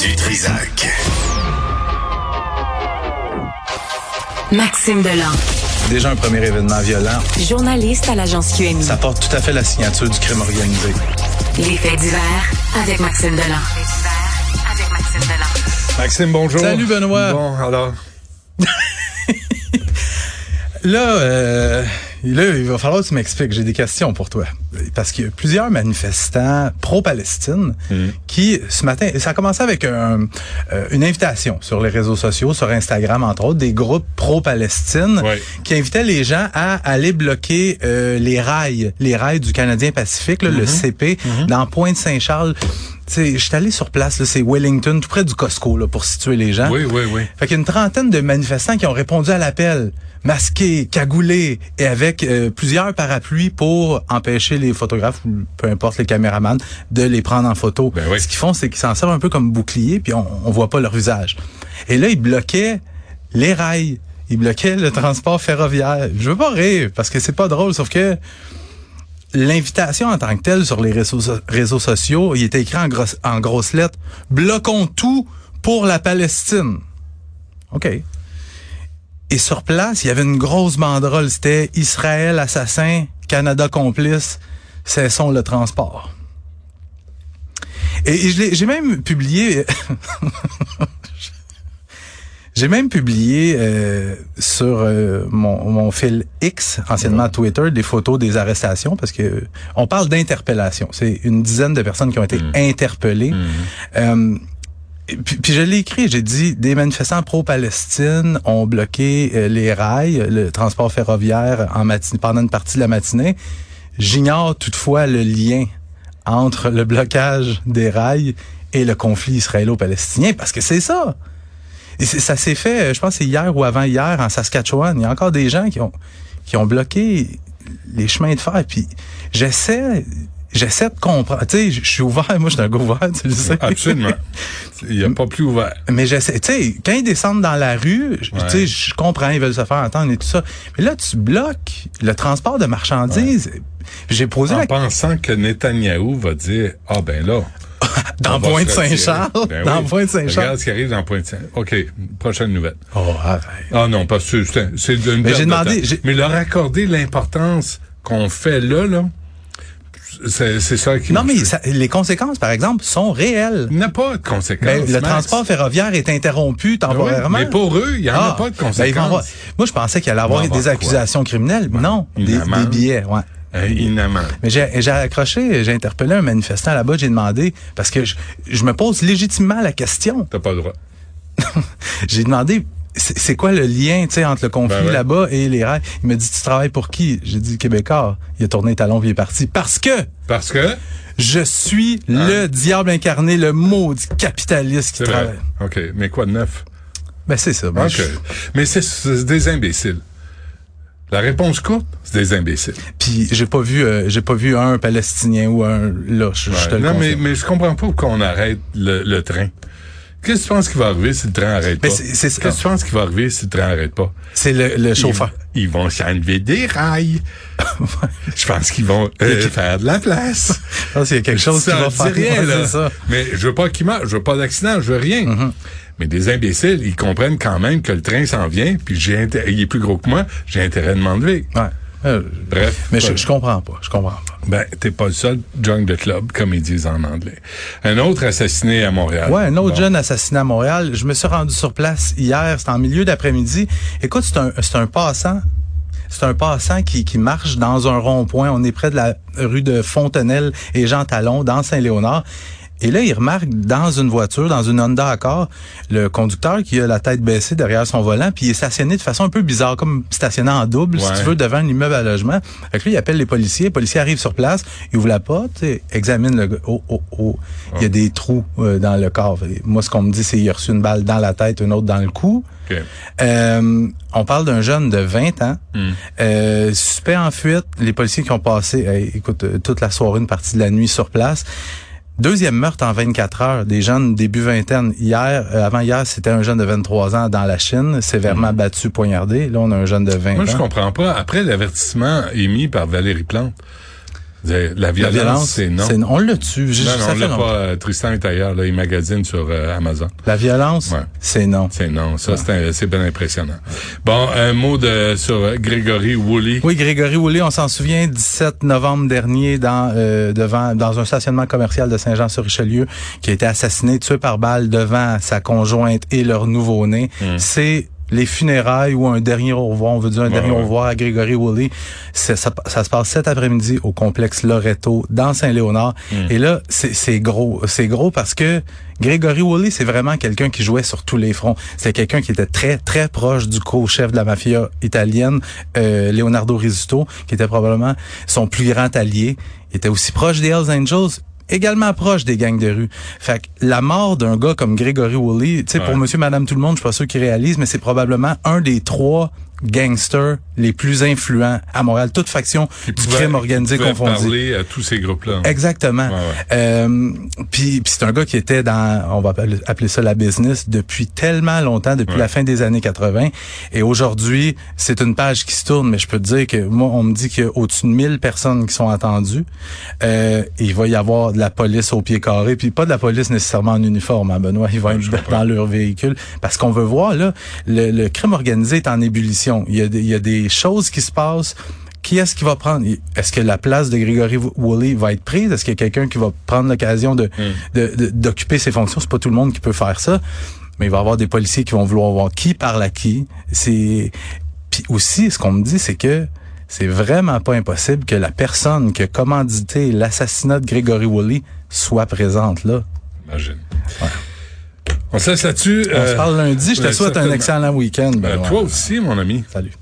Du Trisac. Maxime Delan. Déjà un premier événement violent. Journaliste à l'agence QMI. Ça porte tout à fait la signature du crime organisé. Les faits divers avec Maxime Delan. Les faits divers avec Maxime Delan. Maxime, bonjour. Salut, Benoît. Bon, alors? Là, euh, là, il va falloir que tu m'expliques. J'ai des questions pour toi. Parce qu'il y a plusieurs manifestants pro-Palestine qui, ce matin, ça a commencé avec un- euh, une invitation sur les réseaux sociaux, sur Instagram, entre autres, des groupes pro-Palestine qui invitaient les gens à aller bloquer euh, les rails, les rails du Canadien Pacifique, là, le CP, dans Pointe-Saint-Charles. Je suis allé sur place, là, c'est Wellington, tout près du Costco, là, pour situer les gens. Oui, oui, oui. Fait qu'il y a une trentaine de manifestants qui ont répondu à l'appel, masqués, cagoulés et avec euh, plusieurs parapluies pour empêcher les photographes ou peu importe les caméramans de les prendre en photo. Ben oui. Ce qu'ils font, c'est qu'ils s'en servent un peu comme bouclier puis on, on voit pas leur visage. Et là, ils bloquaient les rails. Ils bloquaient le transport ferroviaire. Je veux pas rire parce que c'est pas drôle, sauf que l'invitation en tant que telle sur les réseaux sociaux, il était écrit en, grosse en grosses lettres, bloquons tout pour la Palestine. OK. Et sur place, il y avait une grosse banderole. C'était Israël assassin, Canada complice, cessons le transport. Et, j'ai même publié... J'ai même publié euh, sur euh, mon, mon fil X, anciennement Twitter, des photos des arrestations parce que on parle d'interpellation. C'est une dizaine de personnes qui ont été interpellées. Euh, puis, je l'ai écrit, j'ai dit des manifestants pro-Palestine ont bloqué euh, les rails, le transport ferroviaire en matinée, pendant une partie de la matinée. J'ignore toutefois le lien entre le blocage des rails et le conflit israélo-palestinien parce que c'est ça. Et ça s'est fait, euh, je pense c'est hier ou avant hier en Saskatchewan. Il y a encore des gens qui ont qui ont bloqué les chemins de fer. Puis j'essaie j'essaie de comprendre. Tu sais, je suis ouvert. Moi, je suis un gars ouvert, tu le sais. Absolument. Il n'y a pas plus ouvert. Mais j'essaie, tu sais, quand ils descendent dans la rue, je- tu sais, je comprends, ils veulent se faire entendre et tout ça. Mais là, tu bloques le transport de marchandises. J'ai posé En la pensant que Netanyahou va dire, ah ben là. dans Pointe-Saint-Charles. Ben dans oui. Pointe-Saint-Charles. Regarde ce qui arrive dans Pointe-Saint-Charles. OK, prochaine nouvelle. Oh, arrête. Ah non, parce que c'est une Mais j'ai de demandé- Mais leur accorder l'importance qu'on fait là, là, c'est ça qui Non, mais ça- les conséquences, par exemple, sont réelles. Il n'y a pas de conséquences. Ben, le transport ferroviaire est interrompu oui, temporairement. mais pour eux, il n'y en Ah, a pas de ben, conséquences. avoir- Moi, je pensais qu'il allait avoir des avoir accusations criminelles. Non, des, billets, ouais. Euh. Mais j'ai j'ai accroché, j'ai interpellé un manifestant là-bas, j'ai demandé, parce que je, je me pose légitimement la question. T'as pas le droit. J'ai demandé, c'est quoi le lien tu sais, entre le conflit Ben ouais. là-bas et les rails? Il m'a dit, tu travailles pour qui? J'ai dit, Québécois. Il a tourné talon puis il est parti. Parce que Parce que, je suis le diable incarné, le maudit capitaliste qui vrai. travaille. OK, mais quoi de neuf? Ben c'est ça. Ben, OK. je- Mais c'est- des imbéciles. La réponse courte, c'est des imbéciles. Puis j'ai pas vu, euh, j'ai pas vu un Palestinien ou un là. Je, je te Ouais. le non, mais, je comprends pas pourquoi on arrête le, le train. Qu'est-ce que tu penses qui va arriver si le train arrête pas? c'est-. Qu'est-ce que tu penses qui va arriver si le train arrête pas? C'est le, le chauffeur. Ils, ils vont s'enlever des rails. je pense qu'ils vont euh, faire de la place. Je pense qu'il y a quelque chose qui va faire. rien, là. c'est ça. Mais je veux pas qu'ils meurent, je veux pas d'accident, je veux rien. Mm-hmm. Mais des imbéciles, ils comprennent quand même que le train s'en vient, puis j'ai il est plus gros que moi, j'ai intérêt de m'enlever. Ouais. Euh, Bref. mais je, je comprends pas. Je comprends pas. Ben, t'es pas le seul junk de club, comme ils disent en anglais. Un autre assassiné à Montréal. Ouais, un autre Bon. jeune assassiné à Montréal. Je me suis rendu sur place hier. C'était en milieu d'après-midi. Écoute, c'est un, c'est un passant. C'est un passant qui, qui marche dans un rond-point. On est près de la rue de Fontenelle et Jean Talon, dans Saint-Léonard. Et là, il remarque dans une voiture, dans une Honda Accord, le conducteur qui a la tête baissée derrière son volant, puis il est stationné de façon un peu bizarre, comme stationné en double, si tu veux, devant un immeuble à logement. Fait que lui, il appelle les policiers. Les policiers arrivent sur place, ils ouvrent la porte, et examinent le gars. Oh, oh, oh. Il y a des trous euh, dans le corps. Moi, ce qu'on me dit, c'est qu'il a reçu une balle dans la tête, une autre dans le cou. OK. Euh, on parle d'un jeune de 20 ans, Hmm. euh, suspect en fuite. Les policiers qui ont passé, écoute, euh, toute la soirée, une partie de la nuit sur place. Deuxième meurtre en 24 heures, des jeunes début vingtaine. Hier, euh, avant hier, c'était un jeune de 23 ans dans la Chine, sévèrement battu, poignardé. Là, on a un jeune de 20 Hmm. Moi, je ans. comprends pas. Après l'avertissement émis par Valérie Plante, La violence, c'est non. On l'a tue. Non, non, on l'a pas. Euh, Tristan est ailleurs, là, il magasine sur euh, Amazon. La violence, c'est non. C'est non. Ça, c'est bien impressionnant. Bon, un mot de sur Grégory Woolley. Oui, Grégory Woolley, on s'en souvient, 17 novembre dernier, dans euh, devant dans un stationnement commercial de Saint-Jean-sur-Richelieu, qui a été assassiné, tué par balle devant sa conjointe et leur nouveau-né. Hmm. C'est les funérailles ou un dernier au revoir, on veut dire un dernier au revoir à Grégory Woolley, ça, ça, se passe cet après-midi au complexe Loreto dans Saint-Léonard. Hmm. Et là, c'est gros. C'est gros parce que Grégory Woolley, c'est vraiment quelqu'un qui jouait sur tous les fronts. C'est quelqu'un qui était très, très proche du co-chef de la mafia italienne, euh, Leonardo Rizzuto, qui était probablement son plus grand allié. Il était aussi proche des Hells Angels également proche des gangs de rue. Fait que la mort d'un gars comme Gregory Woolley, tu sais, pour monsieur, madame, tout le monde, je suis pas sûr qu'il réalise, mais c'est probablement un des trois gangsters les plus influents à Montréal, toute faction du crime organisé confondu. parler à tous ces groupes-là. Exactement. Euh, puis, c'est un gars qui était dans, on va appeler ça la business, depuis tellement longtemps, depuis la fin des années 80. Et aujourd'hui, c'est une page qui se tourne, mais je peux te dire que moi, on me dit qu'il y a au-dessus de 1000 personnes qui sont attendues. Euh, il va y avoir de la police au pied carré, puis pas de la police nécessairement en uniforme, hein, Benoît. Ils vont être dans leur véhicule. Parce qu'on veut voir, là, le, le crime organisé est en ébullition il y a, il y a des choses qui se passent qui est-ce qui va prendre? Est-ce que la place de Grégory Woolley va être prise? Est-ce qu'il y a quelqu'un qui va prendre l'occasion de, hmm. d'occuper ses fonctions? C'est pas tout le monde qui peut faire ça, mais il va y avoir des policiers qui vont vouloir voir qui parle à qui. C'est puis aussi ce qu'on me dit, c'est que c'est vraiment pas impossible que la personne qui a commandité l'assassinat de Grégory Woolley soit présente là. Imagine. On se laisse là-dessus. On se parle lundi. Je te souhaite un excellent week-end. Ben, toi aussi, mon ami. Salut.